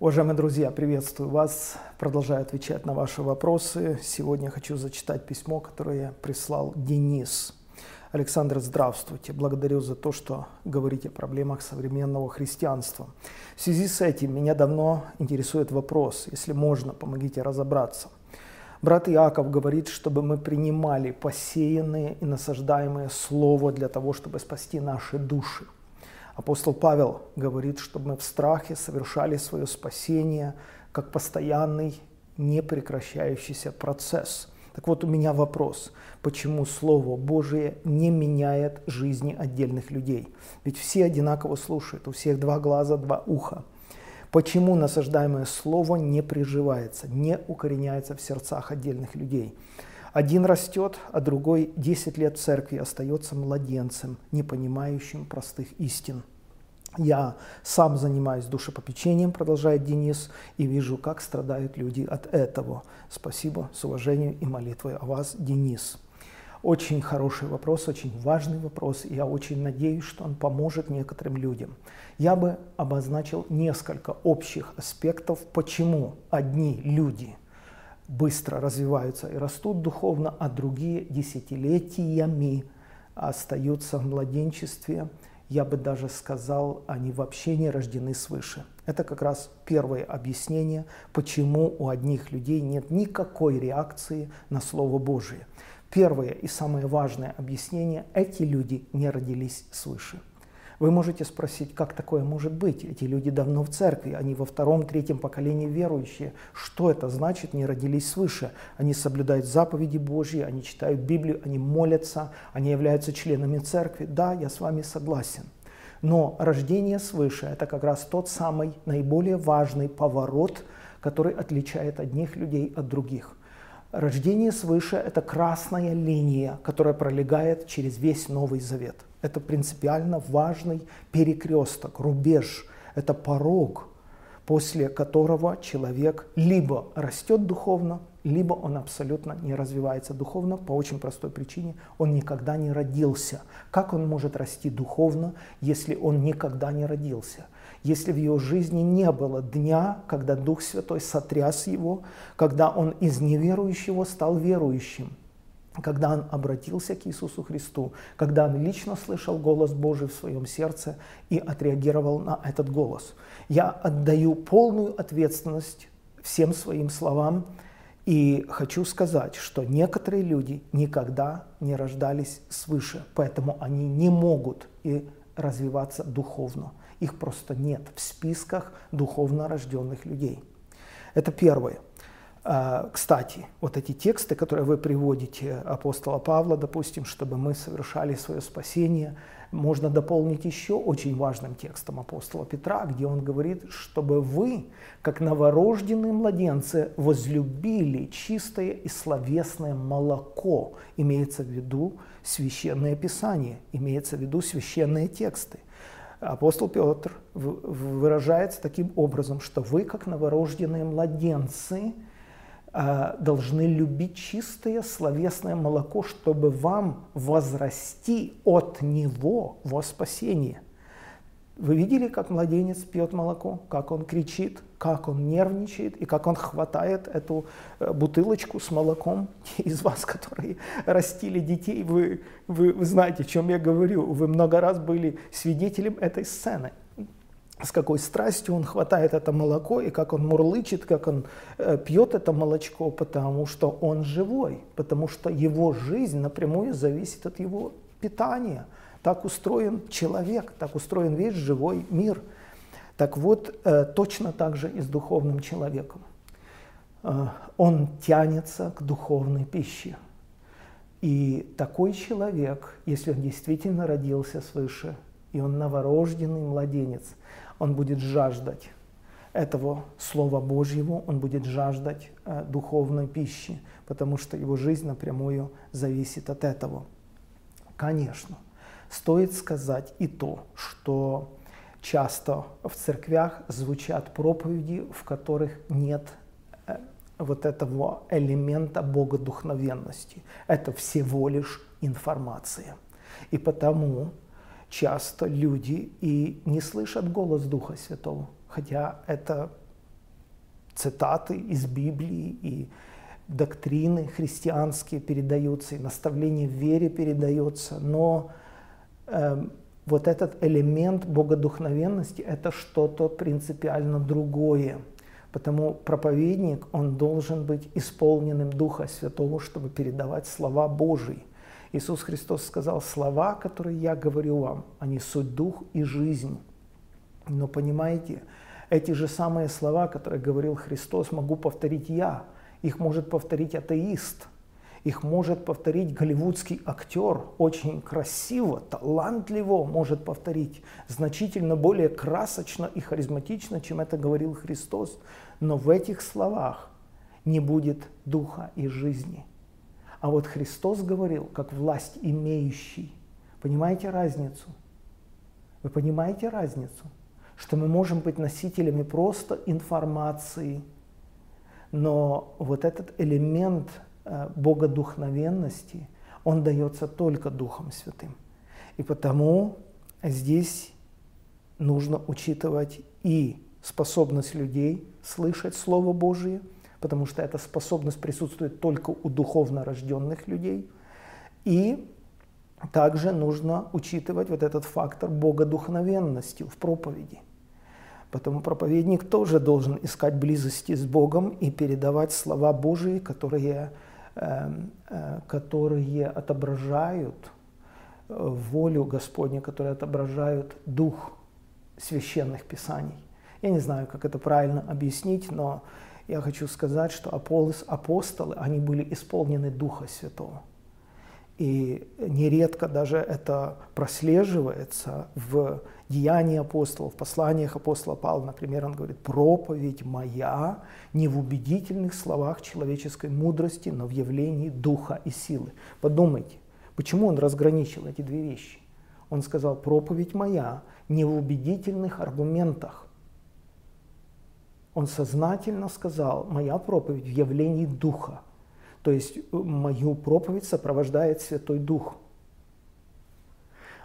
Уважаемые друзья, приветствую вас. Продолжаю отвечать на ваши вопросы. Сегодня хочу зачитать письмо, которое прислал Денис. Александр, здравствуйте. Благодарю за то, что говорите о проблемах современного христианства. В связи с этим меня давно интересует вопрос. Если можно, помогите разобраться. Брат Иаков говорит, чтобы мы принимали посеянные и насаждаемые Слово для того, чтобы спасти наши души – Апостол Павел говорит, чтобы мы в страхе совершали свое спасение как постоянный, непрекращающийся процесс. Так вот, у меня вопрос, почему Слово Божие не меняет жизни отдельных людей? Ведь все одинаково слушают, у всех два глаза, два уха. Почему насаждаемое Слово не приживается, не укореняется в сердцах отдельных людей? Один растет, а другой 10 лет в церкви остается младенцем, не понимающим простых истин. Я сам занимаюсь душепопечением, продолжает Денис, и вижу, как страдают люди от этого. Спасибо, с уважением и молитвой о вас, Денис. Очень хороший вопрос, очень важный вопрос, я очень надеюсь, что он поможет некоторым людям. Я бы обозначил несколько общих аспектов, почему одни люди быстро развиваются и растут духовно, а другие десятилетиями остаются в младенчестве, я бы даже сказал, они вообще не рождены свыше. Это как раз первое объяснение, почему у одних людей нет никакой реакции на Слово Божие. Первое и самое важное объяснение – эти люди не родились свыше. Вы можете спросить, как такое может быть? Эти люди давно в церкви, они во втором, третьем поколении верующие. Что это значит, не родились свыше? Они соблюдают заповеди Божьи, они читают Библию, они молятся, они являются членами церкви. Да, я с вами согласен. Но рождение свыше – это как раз тот самый наиболее важный поворот, который отличает одних людей от других. Рождение свыше – это красная линия, которая пролегает через весь Новый Завет – это принципиально важный перекресток, рубеж. Это порог, после которого человек либо растет духовно, либо он абсолютно не развивается духовно по очень простой причине. Он никогда не родился. Как он может расти духовно, если он никогда не родился? Если в его жизни не было дня, когда Дух Святой сотряс его, когда он из неверующего стал верующим, когда он обратился к Иисусу Христу, когда он лично слышал голос Божий в своем сердце и отреагировал на этот голос. Я отдаю полную ответственность всем своим словам и хочу сказать, что некоторые люди никогда не рождались свыше, поэтому они не могут и развиваться духовно. Их просто нет в списках духовно рожденных людей. Это первое. А, кстати, вот эти тексты, которые вы приводите, апостола Павла, допустим, чтобы мы совершали свое спасение, можно дополнить еще очень важным текстом апостола Петра, где он говорит, чтобы вы, как новорожденные младенцы, возлюбили чистое и словесное молоко, имеется в виду священное писание, имеется в виду священные тексты. Апостол Петр выражается таким образом, что вы, как новорожденные младенцы, а, должны любить чистое словесное молоко, чтобы вам возрасти от него во спасение. Вы видели, как младенец пьет молоко, как он кричит, как он нервничает и как он хватает эту э, бутылочку с молоком из вас, которые растили детей. Вы, вы, вы знаете, о чем я говорю. Вы много раз были свидетелем этой сцены с какой страстью он хватает это молоко и как он мурлычет, как он э, пьет это молочко, потому что он живой, потому что его жизнь напрямую зависит от его питания. Так устроен человек, так устроен весь живой мир. Так вот, э, точно так же и с духовным человеком. Э, он тянется к духовной пище. И такой человек, если он действительно родился свыше, и он новорожденный младенец, он будет жаждать этого Слова Божьего, он будет жаждать э, духовной пищи, потому что его жизнь напрямую зависит от этого. Конечно, стоит сказать и то, что часто в церквях звучат проповеди, в которых нет э, вот этого элемента богодухновенности. Это всего лишь информация. И потому часто люди и не слышат голос Духа Святого, хотя это цитаты из Библии, и доктрины христианские передаются, и наставление в вере передается, но э, вот этот элемент богодухновенности – это что-то принципиально другое. Потому проповедник, он должен быть исполненным Духа Святого, чтобы передавать слова Божии. Иисус Христос сказал, слова, которые я говорю вам, они суть дух и жизнь. Но понимаете, эти же самые слова, которые говорил Христос, могу повторить я. Их может повторить атеист. Их может повторить голливудский актер. Очень красиво, талантливо может повторить. Значительно более красочно и харизматично, чем это говорил Христос. Но в этих словах не будет духа и жизни. А вот Христос говорил, как власть имеющий. Понимаете разницу? Вы понимаете разницу? что мы можем быть носителями просто информации, но вот этот элемент богодухновенности, он дается только Духом Святым. И потому здесь нужно учитывать и способность людей слышать Слово Божие, потому что эта способность присутствует только у духовно рожденных людей, и также нужно учитывать вот этот фактор богодухновенности в проповеди – Поэтому проповедник тоже должен искать близости с Богом и передавать слова Божии, которые, э, э, которые отображают э, волю Господню, которые отображают дух священных писаний. Я не знаю, как это правильно объяснить, но я хочу сказать, что апостолы, они были исполнены Духа Святого. И нередко даже это прослеживается в деянии апостолов, в посланиях апостола Павла, например, он говорит, проповедь моя не в убедительных словах человеческой мудрости, но в явлении духа и силы. Подумайте, почему он разграничил эти две вещи? Он сказал, проповедь моя не в убедительных аргументах. Он сознательно сказал, моя проповедь в явлении духа. То есть э, мою проповедь сопровождает Святой Дух.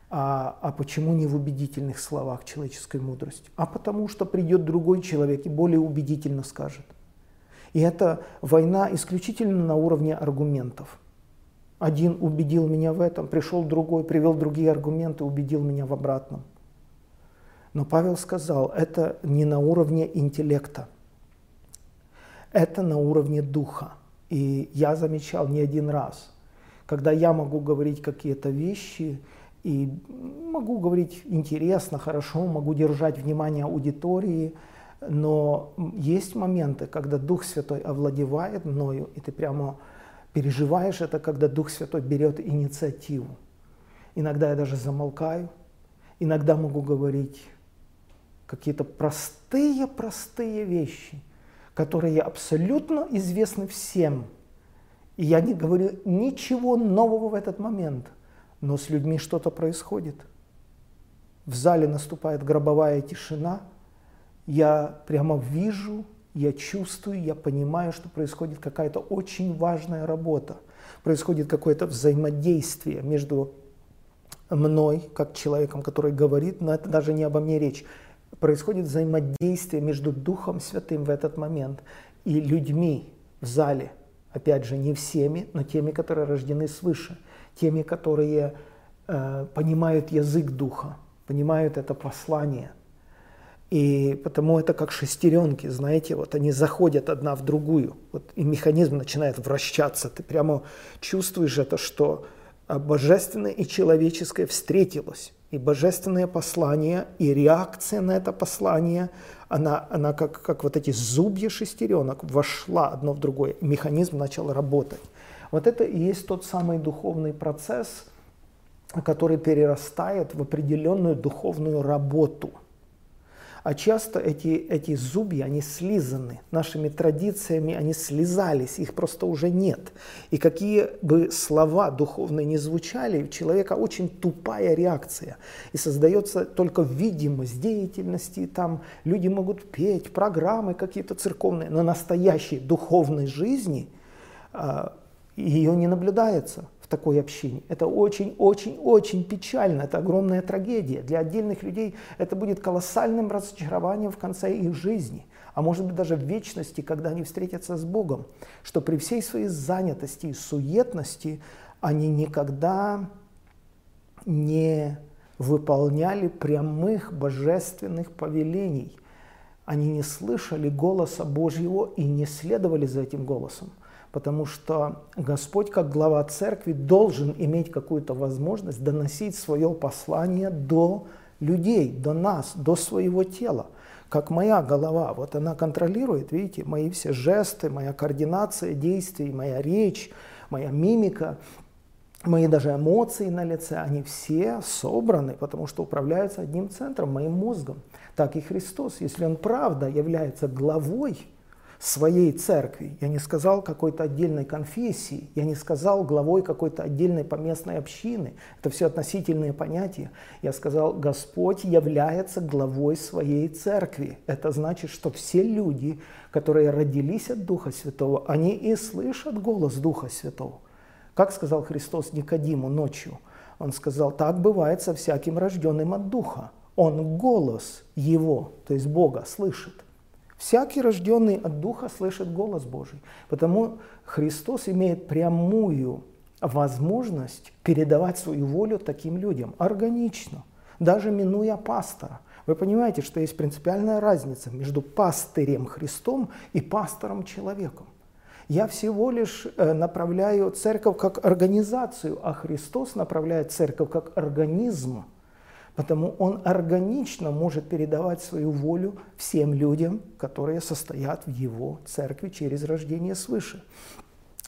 А, а почему не в убедительных словах человеческой мудрости? А потому что придет другой человек и более убедительно скажет. И это война исключительно на уровне аргументов. Один убедил меня в этом, пришел другой, привел другие аргументы, убедил меня в обратном. Но Павел сказал, это не на уровне интеллекта, это на уровне духа. И я замечал не один раз, когда я могу говорить какие-то вещи, и могу говорить интересно, хорошо, могу держать внимание аудитории, но есть моменты, когда Дух Святой овладевает мною, и ты прямо переживаешь это, когда Дух Святой берет инициативу. Иногда я даже замолкаю, иногда могу говорить какие-то простые-простые вещи – которые абсолютно известны всем. И я не говорю ничего нового в этот момент, но с людьми что-то происходит. В зале наступает гробовая тишина, я прямо вижу, я чувствую, я понимаю, что происходит какая-то очень важная работа, происходит какое-то взаимодействие между мной, как человеком, который говорит, но это даже не обо мне речь, происходит взаимодействие между Духом Святым в этот момент и людьми в зале. Опять же, не всеми, но теми, которые рождены свыше, теми, которые э, понимают язык Духа, понимают это послание. И потому это как шестеренки, знаете, вот они заходят одна в другую, вот, и механизм начинает вращаться. Ты прямо чувствуешь это, что божественное и человеческое встретилось и божественное послание, и реакция на это послание, она, она как, как вот эти зубья шестеренок вошла одно в другое, механизм начал работать. Вот это и есть тот самый духовный процесс, который перерастает в определенную духовную работу – а часто эти, эти зубья, они слизаны. Нашими традициями они слезались, их просто уже нет. И какие бы слова духовные не звучали, у человека очень тупая реакция. И создается только видимость деятельности, там люди могут петь, программы какие-то церковные, но настоящей духовной жизни а, ее не наблюдается. Такой общине. Это очень-очень-очень печально, это огромная трагедия. Для отдельных людей это будет колоссальным разочарованием в конце их жизни, а может быть даже в вечности, когда они встретятся с Богом, что при всей своей занятости и суетности они никогда не выполняли прямых божественных повелений. Они не слышали голоса Божьего и не следовали за этим голосом. Потому что Господь, как глава церкви, должен иметь какую-то возможность доносить свое послание до людей, до нас, до своего тела. Как моя голова, вот она контролирует, видите, мои все жесты, моя координация действий, моя речь, моя мимика, мои даже эмоции на лице, они все собраны, потому что управляются одним центром, моим мозгом. Так и Христос, если Он правда является главой своей церкви, я не сказал какой-то отдельной конфессии, я не сказал главой какой-то отдельной поместной общины, это все относительные понятия. Я сказал, Господь является главой своей церкви. Это значит, что все люди, которые родились от Духа Святого, они и слышат голос Духа Святого. Как сказал Христос Никодиму ночью? Он сказал, так бывает со всяким рожденным от Духа. Он голос Его, то есть Бога, слышит. Всякий рожденный от Духа слышит голос Божий. Потому Христос имеет прямую возможность передавать свою волю таким людям органично, даже минуя пастора. Вы понимаете, что есть принципиальная разница между пастырем Христом и пастором человеком. Я всего лишь э, направляю церковь как организацию, а Христос направляет церковь как организм. Потому он органично может передавать свою волю всем людям, которые состоят в его церкви через рождение свыше.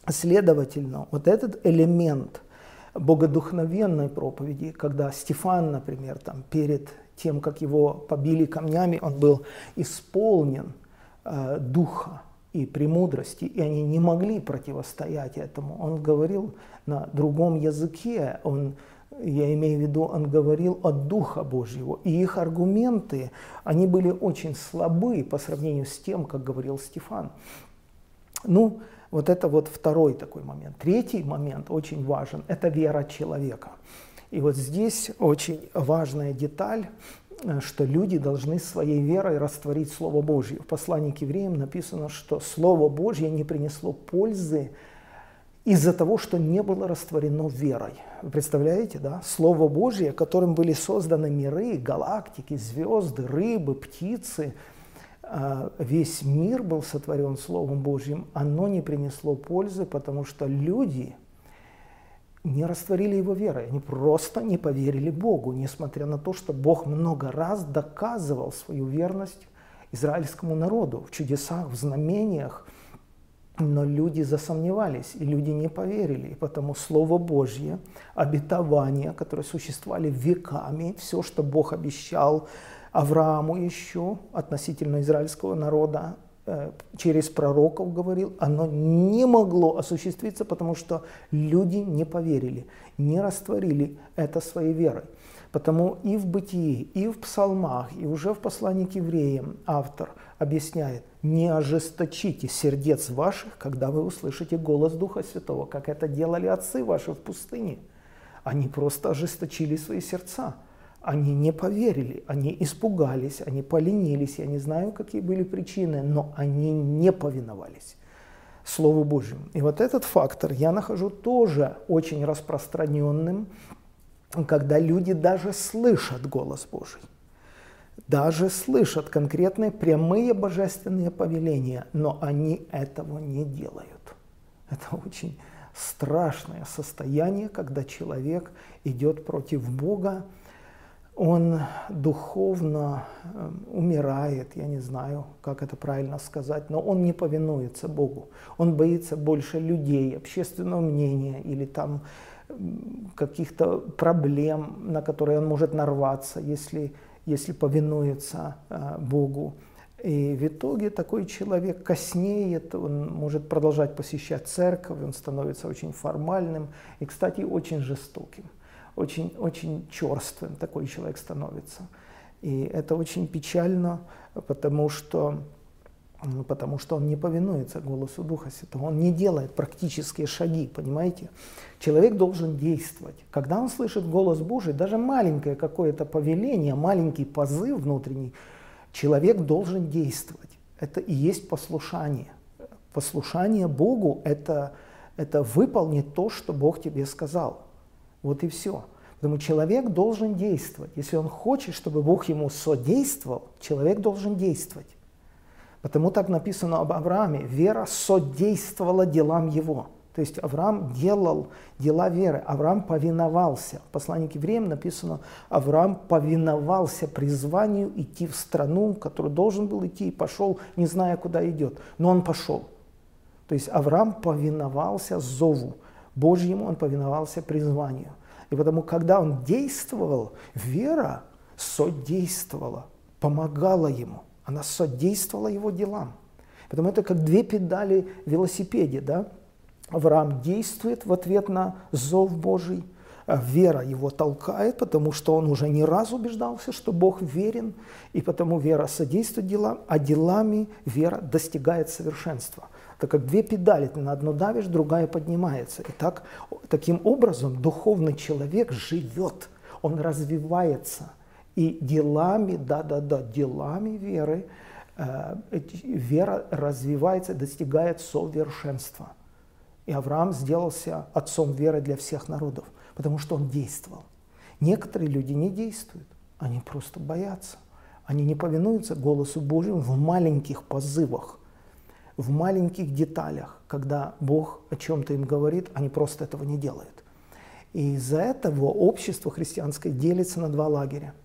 Следовательно, вот этот элемент богодухновенной проповеди, когда Стефан, например, там, перед тем, как его побили камнями, он был исполнен э, духа и премудрости, и они не могли противостоять этому. Он говорил на другом языке, он я имею в виду, он говорил от Духа Божьего. И их аргументы, они были очень слабы по сравнению с тем, как говорил Стефан. Ну, вот это вот второй такой момент. Третий момент очень важен – это вера человека. И вот здесь очень важная деталь, что люди должны своей верой растворить Слово Божье. В послании к евреям написано, что Слово Божье не принесло пользы из-за того, что не было растворено верой. Вы представляете, да? Слово Божье, которым были созданы миры, галактики, звезды, рыбы, птицы, а, весь мир был сотворен Словом Божьим, оно не принесло пользы, потому что люди не растворили его верой, они просто не поверили Богу, несмотря на то, что Бог много раз доказывал свою верность израильскому народу в чудесах, в знамениях, но люди засомневались, и люди не поверили. И потому Слово Божье, обетования, которые существовали веками, все, что Бог обещал Аврааму еще относительно израильского народа, э, через пророков говорил, оно не могло осуществиться, потому что люди не поверили, не растворили это своей верой. Потому и в бытии, и в псалмах, и уже в послании к евреям автор объясняет, не ожесточите сердец ваших, когда вы услышите голос Духа Святого, как это делали отцы ваши в пустыне. Они просто ожесточили свои сердца. Они не поверили, они испугались, они поленились. Я не знаю, какие были причины, но они не повиновались Слову Божьему. И вот этот фактор я нахожу тоже очень распространенным когда люди даже слышат голос Божий, даже слышат конкретные прямые божественные повеления, но они этого не делают. Это очень страшное состояние, когда человек идет против Бога, он духовно э, умирает, я не знаю, как это правильно сказать, но он не повинуется Богу. Он боится больше людей, общественного мнения или там каких-то проблем, на которые он может нарваться, если, если повинуется э, Богу. И в итоге такой человек коснеет, он может продолжать посещать церковь, он становится очень формальным и, кстати, очень жестоким, очень, очень черствым такой человек становится. И это очень печально, потому что потому что он не повинуется голосу Духа Святого, он не делает практические шаги, понимаете? Человек должен действовать. Когда он слышит голос Божий, даже маленькое какое-то повеление, маленький позыв внутренний, человек должен действовать. Это и есть послушание. Послушание Богу – это, это выполнить то, что Бог тебе сказал. Вот и все. Поэтому человек должен действовать. Если он хочет, чтобы Бог ему содействовал, человек должен действовать. Потому так написано об Аврааме. Вера содействовала делам его. То есть Авраам делал дела веры. Авраам повиновался. В послании к евреям написано, Авраам повиновался призванию идти в страну, которую должен был идти, и пошел, не зная, куда идет. Но он пошел. То есть Авраам повиновался зову Божьему, он повиновался призванию. И потому, когда он действовал, вера содействовала, помогала ему. Она содействовала его делам. Потому это как две педали в велосипеде. Да? Авраам действует в ответ на зов Божий, а вера его толкает, потому что он уже не раз убеждался, что Бог верен, и потому вера содействует делам, а делами вера достигает совершенства. Так как две педали, ты на одну давишь, другая поднимается. И так, таким образом духовный человек живет, он развивается – и делами, да-да-да, делами веры, э, вера развивается, достигает совершенства. И Авраам сделался отцом веры для всех народов, потому что он действовал. Некоторые люди не действуют, они просто боятся. Они не повинуются голосу Божьему в маленьких позывах, в маленьких деталях. Когда Бог о чем-то им говорит, они просто этого не делают. И из-за этого общество христианское делится на два лагеря –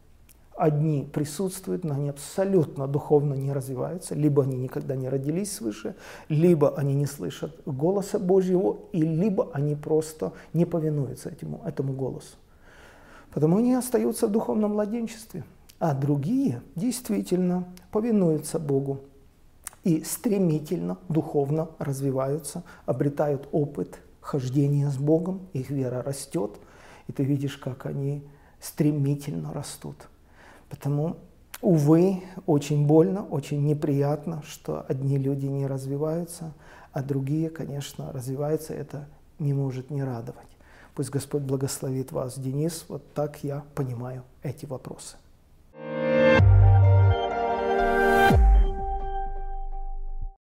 Одни присутствуют, но они абсолютно духовно не развиваются, либо они никогда не родились свыше, либо они не слышат голоса Божьего, и либо они просто не повинуются этому, этому голосу. Потому они остаются в духовном младенчестве. А другие действительно повинуются Богу и стремительно духовно развиваются, обретают опыт хождения с Богом, их вера растет, и ты видишь, как они стремительно растут. Потому, увы, очень больно, очень неприятно, что одни люди не развиваются, а другие, конечно, развиваются. Это не может не радовать. Пусть Господь благословит вас, Денис. Вот так я понимаю эти вопросы.